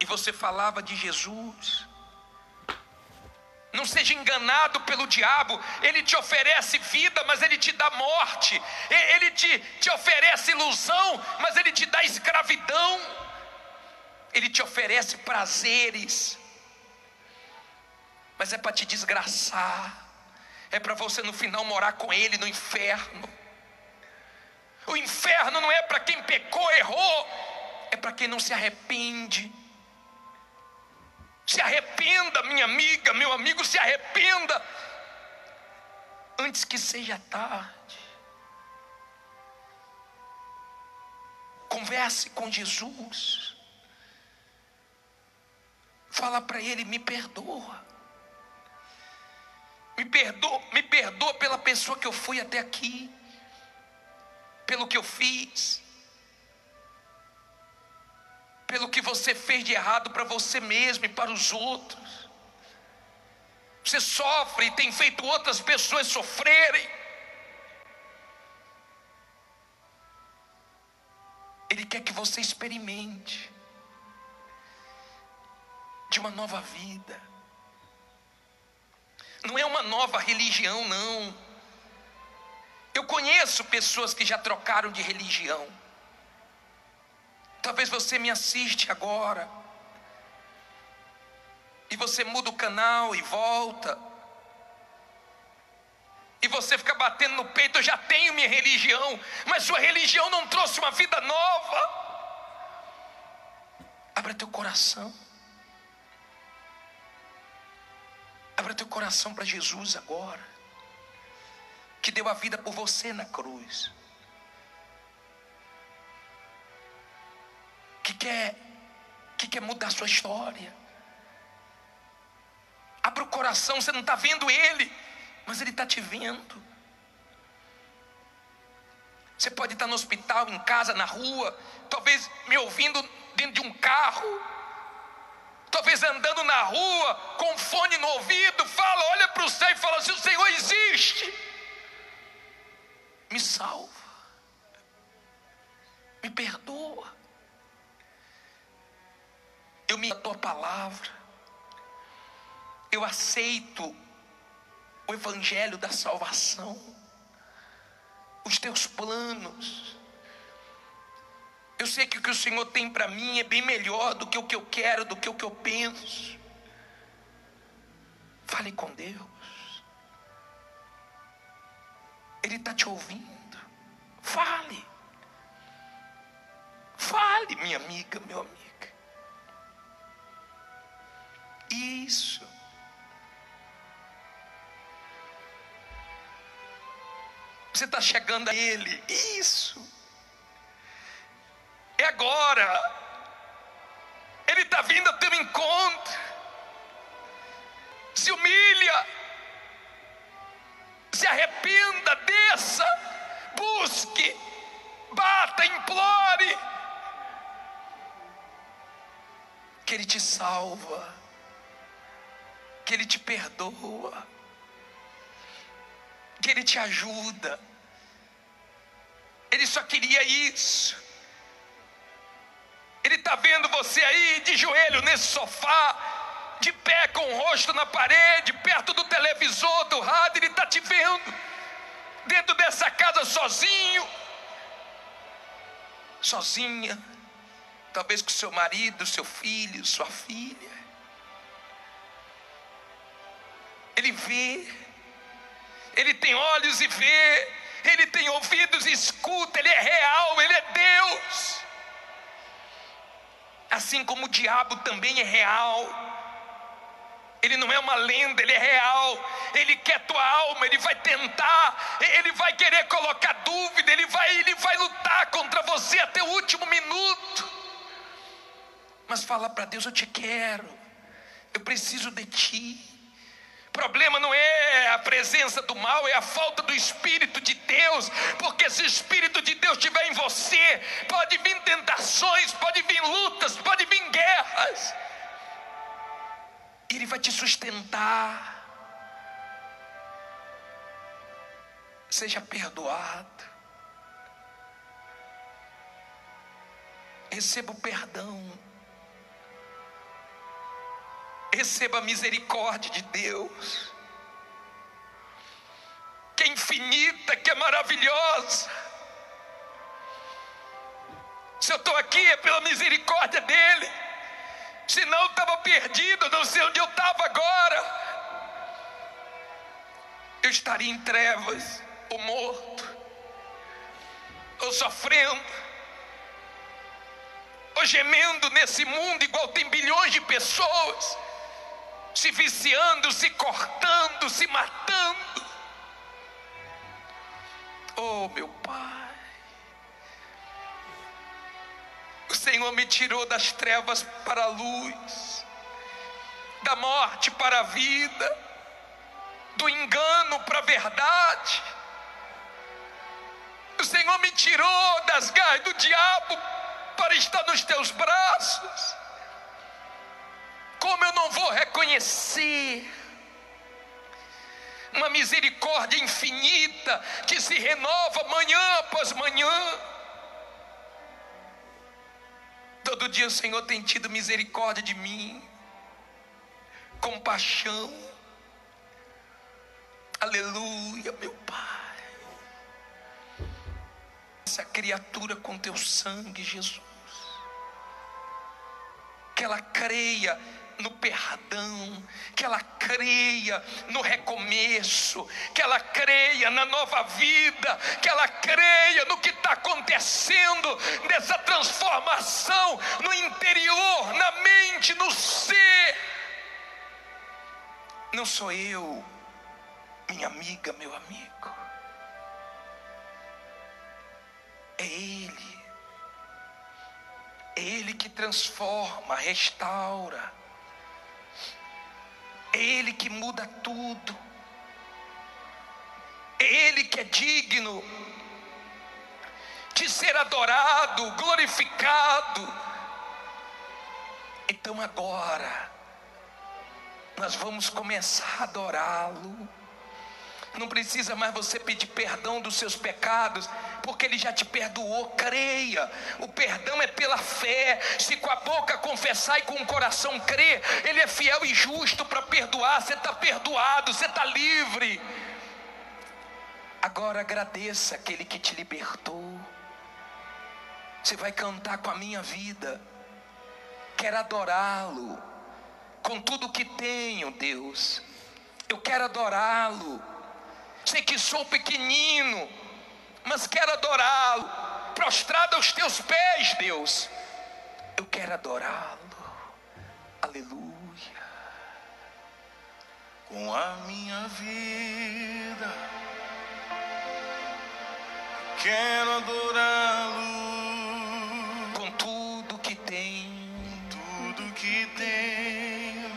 e você falava de Jesus. Não seja enganado pelo diabo, ele te oferece vida, mas ele te dá morte, ele te, te oferece ilusão, mas ele te dá escravidão, ele te oferece prazeres, mas é para te desgraçar, é para você no final morar com ele no inferno. O inferno não é para quem pecou, errou, é para quem não se arrepende. Se arrependa, minha amiga, meu amigo, se arrependa, antes que seja tarde. Converse com Jesus. Fala para ele, me perdoa. Me perdoa, me perdoa pela pessoa que eu fui até aqui, pelo que eu fiz pelo que você fez de errado para você mesmo e para os outros. Você sofre e tem feito outras pessoas sofrerem. Ele quer que você experimente de uma nova vida. Não é uma nova religião, não. Eu conheço pessoas que já trocaram de religião. Talvez você me assiste agora. E você muda o canal e volta. E você fica batendo no peito, eu já tenho minha religião, mas sua religião não trouxe uma vida nova. Abra teu coração. Abra teu coração para Jesus agora, que deu a vida por você na cruz. Quer, que quer mudar a sua história. Abra o coração, você não está vendo Ele, mas Ele está te vendo. Você pode estar no hospital, em casa, na rua, talvez me ouvindo dentro de um carro, talvez andando na rua com fone no ouvido, me a tua palavra, eu aceito o evangelho da salvação, os teus planos. Eu sei que o que o Senhor tem para mim é bem melhor do que o que eu quero, do que o que eu penso. Fale com Deus. Ele está te ouvindo. Fale. Fale, minha amiga, meu amigo. Isso. Você está chegando a Ele. Isso. É agora. Ele está vindo ao teu encontro. Se humilha. Se arrependa, desça. Busque. Bata, implore. Que Ele te salva que Ele te perdoa, que Ele te ajuda. Ele só queria isso. Ele está vendo você aí de joelho nesse sofá, de pé com o rosto na parede, perto do televisor, do rádio, Ele está te vendo, dentro dessa casa sozinho, sozinha, talvez com seu marido, seu filho, sua filha. Ele vê, ele tem olhos e vê, ele tem ouvidos e escuta, ele é real, ele é Deus. Assim como o diabo também é real. Ele não é uma lenda, ele é real. Ele quer tua alma, ele vai tentar, ele vai querer colocar dúvida, ele vai, ele vai lutar contra você até o último minuto. Mas fala para Deus: Eu te quero, eu preciso de ti problema não é a presença do mal, é a falta do Espírito de Deus, porque se o Espírito de Deus estiver em você, pode vir tentações, pode vir lutas, pode vir guerras, Ele vai te sustentar. Seja perdoado, receba o perdão, receba a misericórdia de Deus, que é infinita, que é maravilhosa. Se eu estou aqui é pela misericórdia dEle, senão eu estava perdido, não sei onde eu estava agora. Eu estaria em trevas, ou morto, ou sofrendo, ou gemendo nesse mundo, igual tem bilhões de pessoas se viciando, se cortando, se matando. Oh, meu Pai, o Senhor me tirou das trevas para a luz, da morte para a vida, do engano para a verdade. O Senhor me tirou das garras do diabo para estar nos teus braços. Como eu não vou reconhecer uma misericórdia infinita que se renova manhã após manhã? Todo dia o Senhor tem tido misericórdia de mim, compaixão. Aleluia, meu Pai. Essa criatura com teu sangue, Jesus. Que ela creia no perdão, que ela creia no recomeço, que ela creia na nova vida, que ela creia no que está acontecendo, nessa transformação no interior, na mente, no ser. Não sou eu, minha amiga, meu amigo, é Ele. É Ele que transforma, restaura. É Ele que muda tudo. É Ele que é digno de ser adorado, glorificado. Então agora, nós vamos começar a adorá-lo. Não precisa mais você pedir perdão dos seus pecados, porque Ele já te perdoou. Creia, o perdão é pela fé. Se com a boca confessar e com o coração crer, Ele é fiel e justo para perdoar. Você está perdoado, você está livre. Agora agradeça aquele que te libertou. Você vai cantar com a minha vida. Quero adorá-lo com tudo que tenho, Deus. Eu quero adorá-lo sei que sou pequenino, mas quero adorá-lo, prostrado aos teus pés, Deus. Eu quero adorá-lo, aleluia. Com a minha vida, quero adorá-lo. Com tudo que tem, tudo que tenho.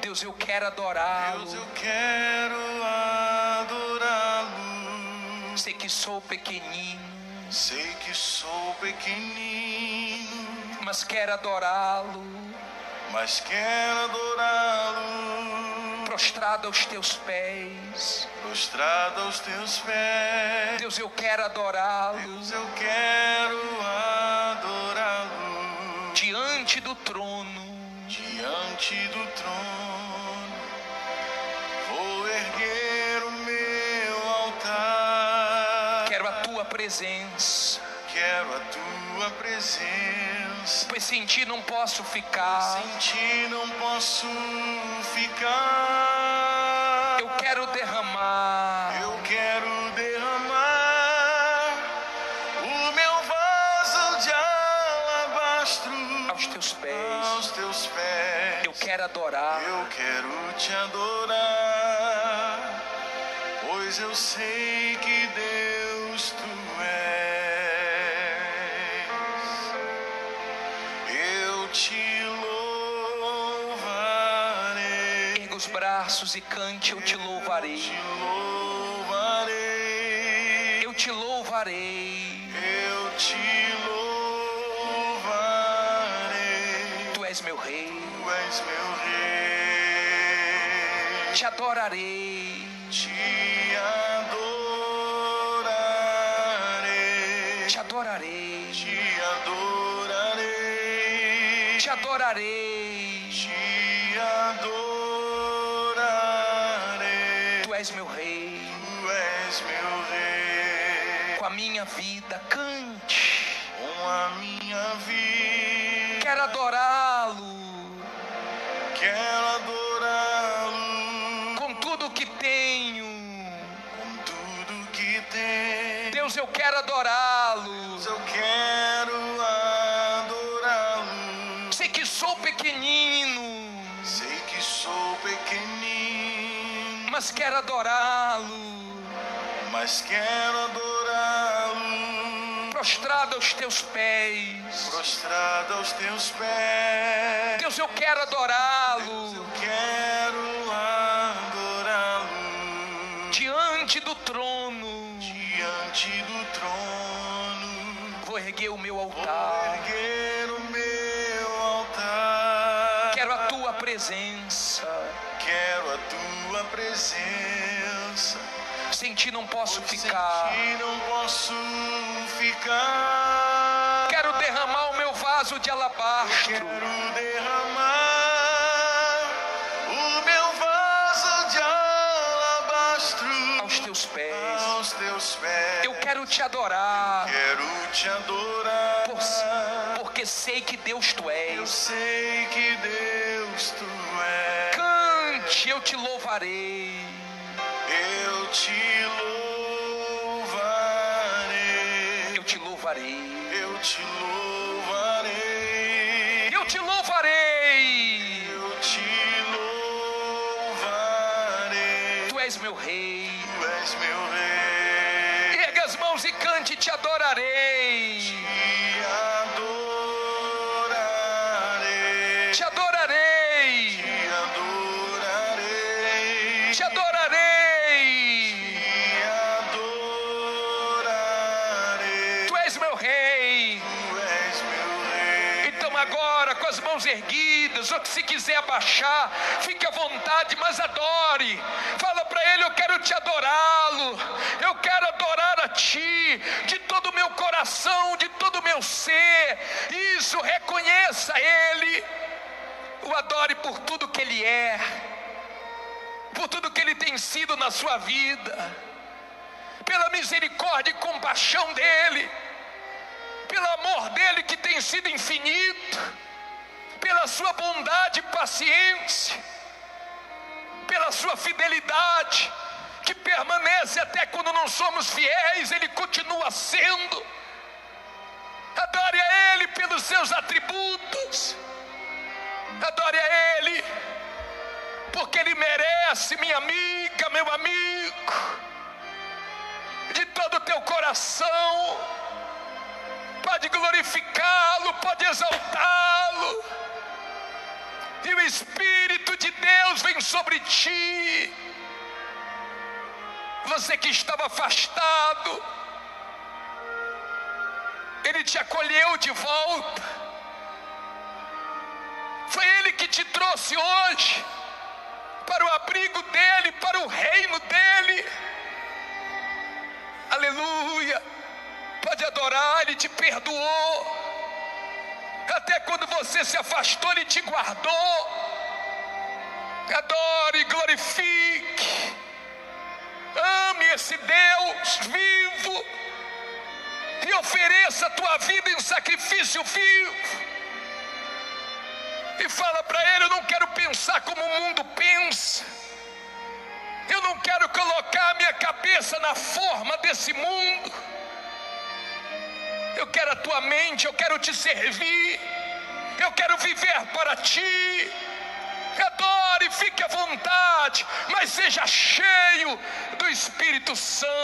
Deus, eu quero adorá-lo. Deus, eu quero sou pequenino. Sei que sou pequenino. Mas quero adorá-lo. Mas quero adorá-lo. Prostrado aos teus pés. Prostrado aos teus pés. Deus, eu quero adorá-lo. Deus, eu quero adorá-lo. Diante do trono. Diante do presença. Quero a tua presença. Pois sem ti não posso ficar. Sem ti não posso ficar. Eu quero derramar. Eu quero derramar o meu vaso de alabastro aos teus pés. Aos teus pés. Eu quero adorar. Eu quero te adorar. Pois eu sei que Deus e cante: Eu te louvarei. Eu te louvarei. Eu te louvarei. Tu és meu rei. Tu és meu rei. Te adorarei. És meu rei. Tu és meu rei. Com a minha vida, cante. Com a minha vida. Quero adorá-lo. Mas quero adorá-lo. Prostrado aos teus pés. Prostrado aos teus pés. Deus, eu quero adorá-lo. Eu quero adorá-lo. Diante do trono. Diante do trono. Vou erguer o meu Vou altar. erguer o meu altar. Quero a tua presença. Quero a tua presença. Sem ti não posso Pois ficar. Sem ti não posso ficar. Quero derramar o meu vaso de alabastro. Quero derramar o meu vaso de alabastro aos teus pés. aos teus pés. Eu quero te adorar, Quero te adorar. por- porque sei que Deus tu Eu és. sei que Deus tu és. Cante, eu te louvarei. Eu te louvarei. Eu te louvarei. Eu te louvarei. Eu te louvarei. Eu te louvarei. Tu és meu rei. Tu és meu rei. Erga as mãos e cante, te adorarei. Te quiser abaixar, fique à vontade, mas adore. Fala para ele, eu quero te adorá-lo. Eu quero adorar a ti de todo o meu coração, de todo o meu ser. Isso, reconheça ele. O adore por tudo que ele é. Por tudo que ele tem sido na sua vida. Pela misericórdia e compaixão dele pelo amor dele que tem sido infinito, pela sua bondade e paciência, pela sua fidelidade, que permanece até quando não somos fiéis, ele continua sendo. Adore a ele pelos seus atributos, adore a ele, porque ele merece, minha amiga, meu amigo, de todo o teu coração. Pode glorificá-lo, pode exaltá-lo, e o Espírito de Deus vem sobre ti. Você que estava afastado, Ele te acolheu de volta. Foi Ele que te trouxe hoje para o abrigo dEle, para o reino dEle. Aleluia pode adorar, Ele te perdoou. Até quando você se afastou, Ele te guardou. Adore, glorifique. Ame esse Deus vivo. E ofereça a tua vida em sacrifício vivo. E fala para Ele: Eu não quero pensar como o mundo pensa. Eu não quero colocar minha cabeça na forma desse mundo. Eu quero a tua mente, eu quero te servir, eu quero viver para ti. Adore, fique à vontade, mas seja cheio do Espírito Santo.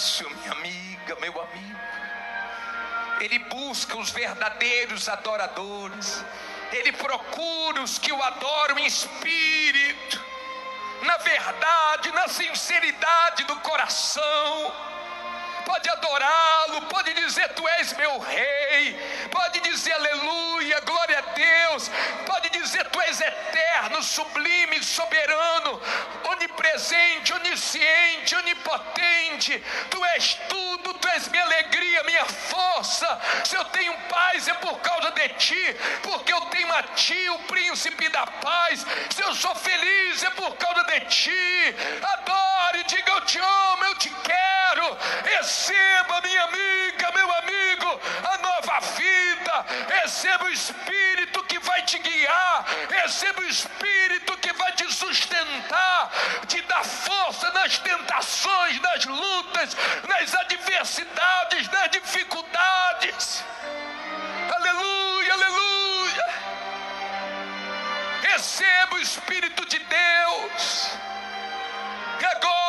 Isso, minha amiga, meu amigo. Ele busca os verdadeiros adoradores. Ele procura os que o adoram em espírito, na verdade, na sinceridade do coração pode adorá-lo, pode dizer: Tu és meu rei, pode dizer aleluia, glória a Deus, pode dizer: Tu és eterno, sublime, soberano, onipresente, onisciente, onipotente, Tu és tudo, Tu és minha alegria, minha força. Se eu tenho paz é por causa de Ti, porque eu tenho a Ti, o príncipe da paz. Se eu sou feliz é por causa de Ti. Adore, diga: Eu te amo, eu te quero. Receba, minha amiga, meu amigo, a nova vida. Receba o Espírito vai te guiar. Receba o Espírito que vai te sustentar, te dar força nas tentações, nas lutas, nas adversidades, nas dificuldades. Aleluia, aleluia. Receba o Espírito de Deus. Agora,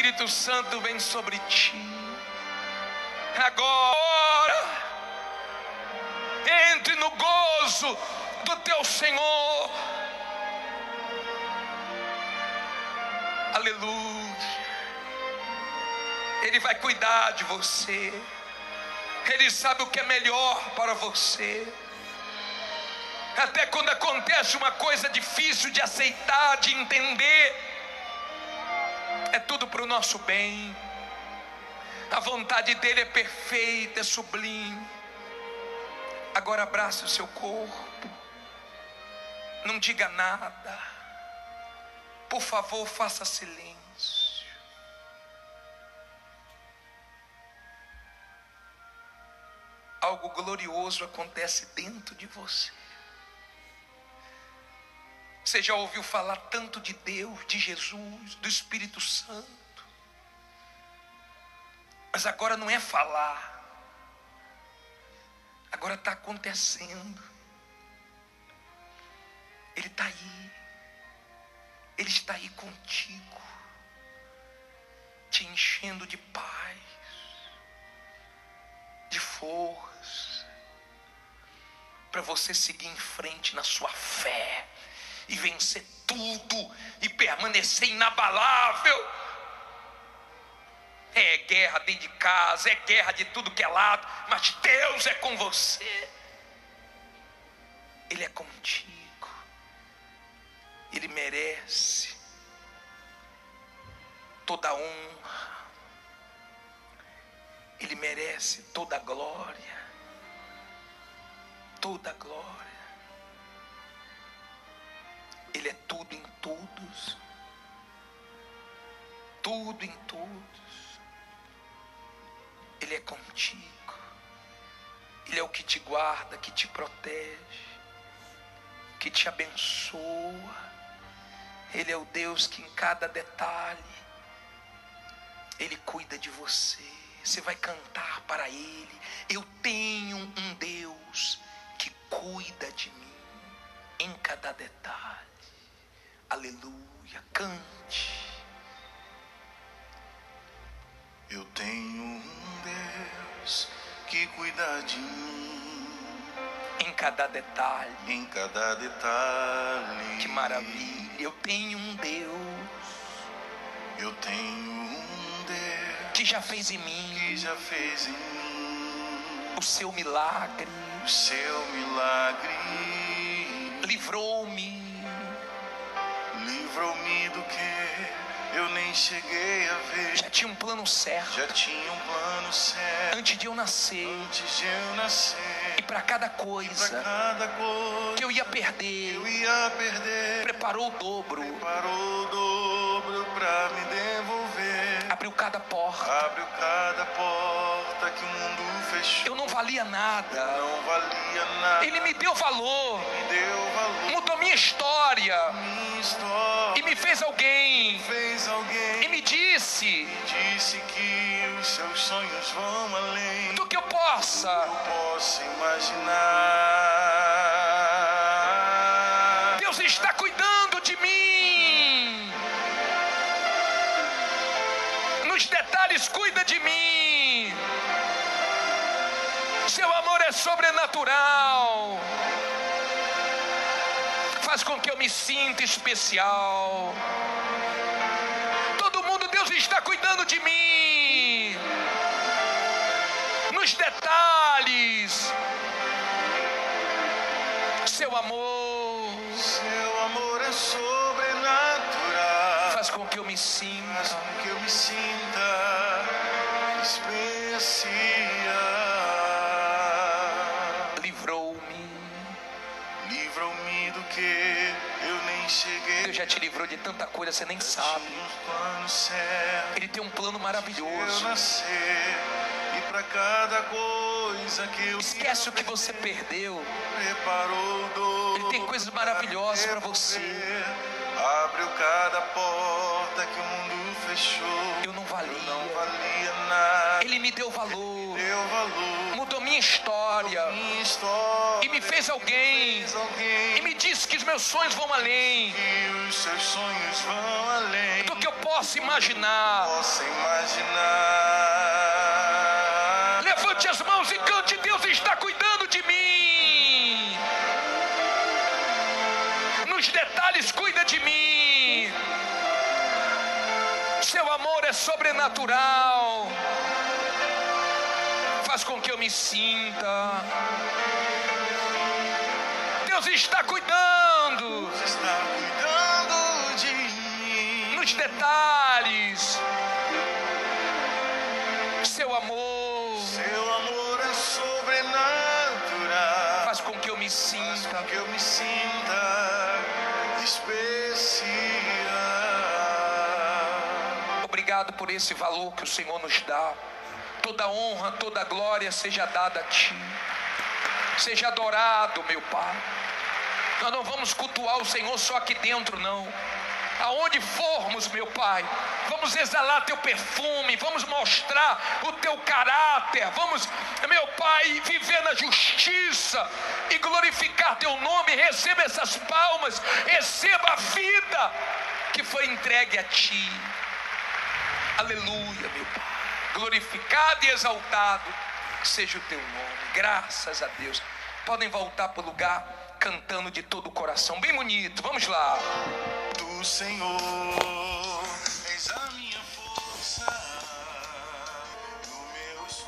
Espírito Santo vem sobre ti. Agora, entre no gozo do teu Senhor. Aleluia. Ele vai cuidar de você. Ele sabe o que é melhor para você. Até quando acontece uma coisa difícil de aceitar, de entender, é tudo para o nosso bem. A vontade dele é perfeita, é sublime. Agora abrace o seu corpo. Não diga nada. Por favor, faça silêncio. algo glorioso acontece dentro de você. Você já ouviu falar tanto de Deus, de Jesus, do Espírito Santo. Mas agora não é falar. Agora está acontecendo. Ele está aí. Ele está aí contigo. Te enchendo de paz, de força. Para você seguir em frente na sua fé e vencer tudo e permanecer inabalável. É guerra dentro de casa, é guerra de tudo que é lado, mas Deus é com você. Ele é contigo. Ele merece toda honra. Ele merece toda glória. Toda glória. Ele é tudo em todos. Tudo em todos. Ele é contigo. Ele é o que te guarda, que te protege, que te abençoa. Ele é o Deus que em cada detalhe ele cuida de você. Você vai cantar para ele. Eu tenho um Deus que cuida de mim em cada detalhe. Aleluia. Cante. Eu tenho um Deus que cuida de mim Em cada detalhe. em cada detalhe. Que maravilha. Eu tenho um Deus Eu tenho um Deus que já fez em que mim já fez em mim o seu milagre. o seu milagre. Livrou-me. Livrou-me do que eu nem cheguei a ver. Já tinha um plano certo. Já tinha um plano certo Antes de eu nascer. antes de eu nascer. E para cada cada coisa que eu ia perder, eu ia perder. preparou o dobro. Preparou o dobro pra me devolver. Abriu cada porta. Abriu cada porta que o mundo fechou. Eu não valia nada. Não valia nada. Ele me deu valor. me deu valor. Mudou minha história. Minha história fez alguém. fez alguém E me disse disse que os seus sonhos vão além do que eu eu possa imaginar. Deus está cuidando de mim. Nos detalhes, cuida de mim. Seu amor é sobrenatural. Faz com que eu me sinta especial. Todo mundo, Deus está cuidando de mim. Nos detalhes. Seu amor Seu amor é sobrenatural. faz com que eu me Faz sinta com que eu me sinta especial. Livrou-me Deus já te livrou de tanta coisa, você nem sabe. Ele tem um plano maravilhoso. nascer e para cada coisa que eu Esquece o que você perdeu. Ele tem coisas maravilhosas para você. Abriu cada porta que o mundo fechou. Eu não valia. Não valia nada. Ele me deu valor, minha história e me fez alguém. E me disse que os meus sonhos vão além do que eu posso imaginar. Posso imaginar. Levante as mãos e cante: Deus está cuidando de mim. Nos detalhes, cuida de mim. Seu amor é sobrenatural. Me sinta. Deus está cuidando Deus está cuidando de mim. nos detalhes. Seu amor Seu amor é sobrenatural. faz com que eu me Faz sinta. com que eu me sinta especial. Obrigado por esse valor que o Senhor nos dá. Toda honra, toda glória seja dada a Ti. Seja adorado, meu Pai. Nós não vamos cultuar o Senhor só aqui dentro, não. Aonde formos, meu Pai, vamos exalar Teu perfume, vamos mostrar o Teu caráter, vamos, meu Pai, viver na justiça e glorificar Teu nome. Receba essas palmas, receba a vida que foi entregue a Ti. Aleluia, meu Pai. Glorificado e exaltado seja o teu nome. Graças a Deus. Podem voltar para o lugar cantando de todo o coração. Bem bonito. Vamos lá. Do Senhor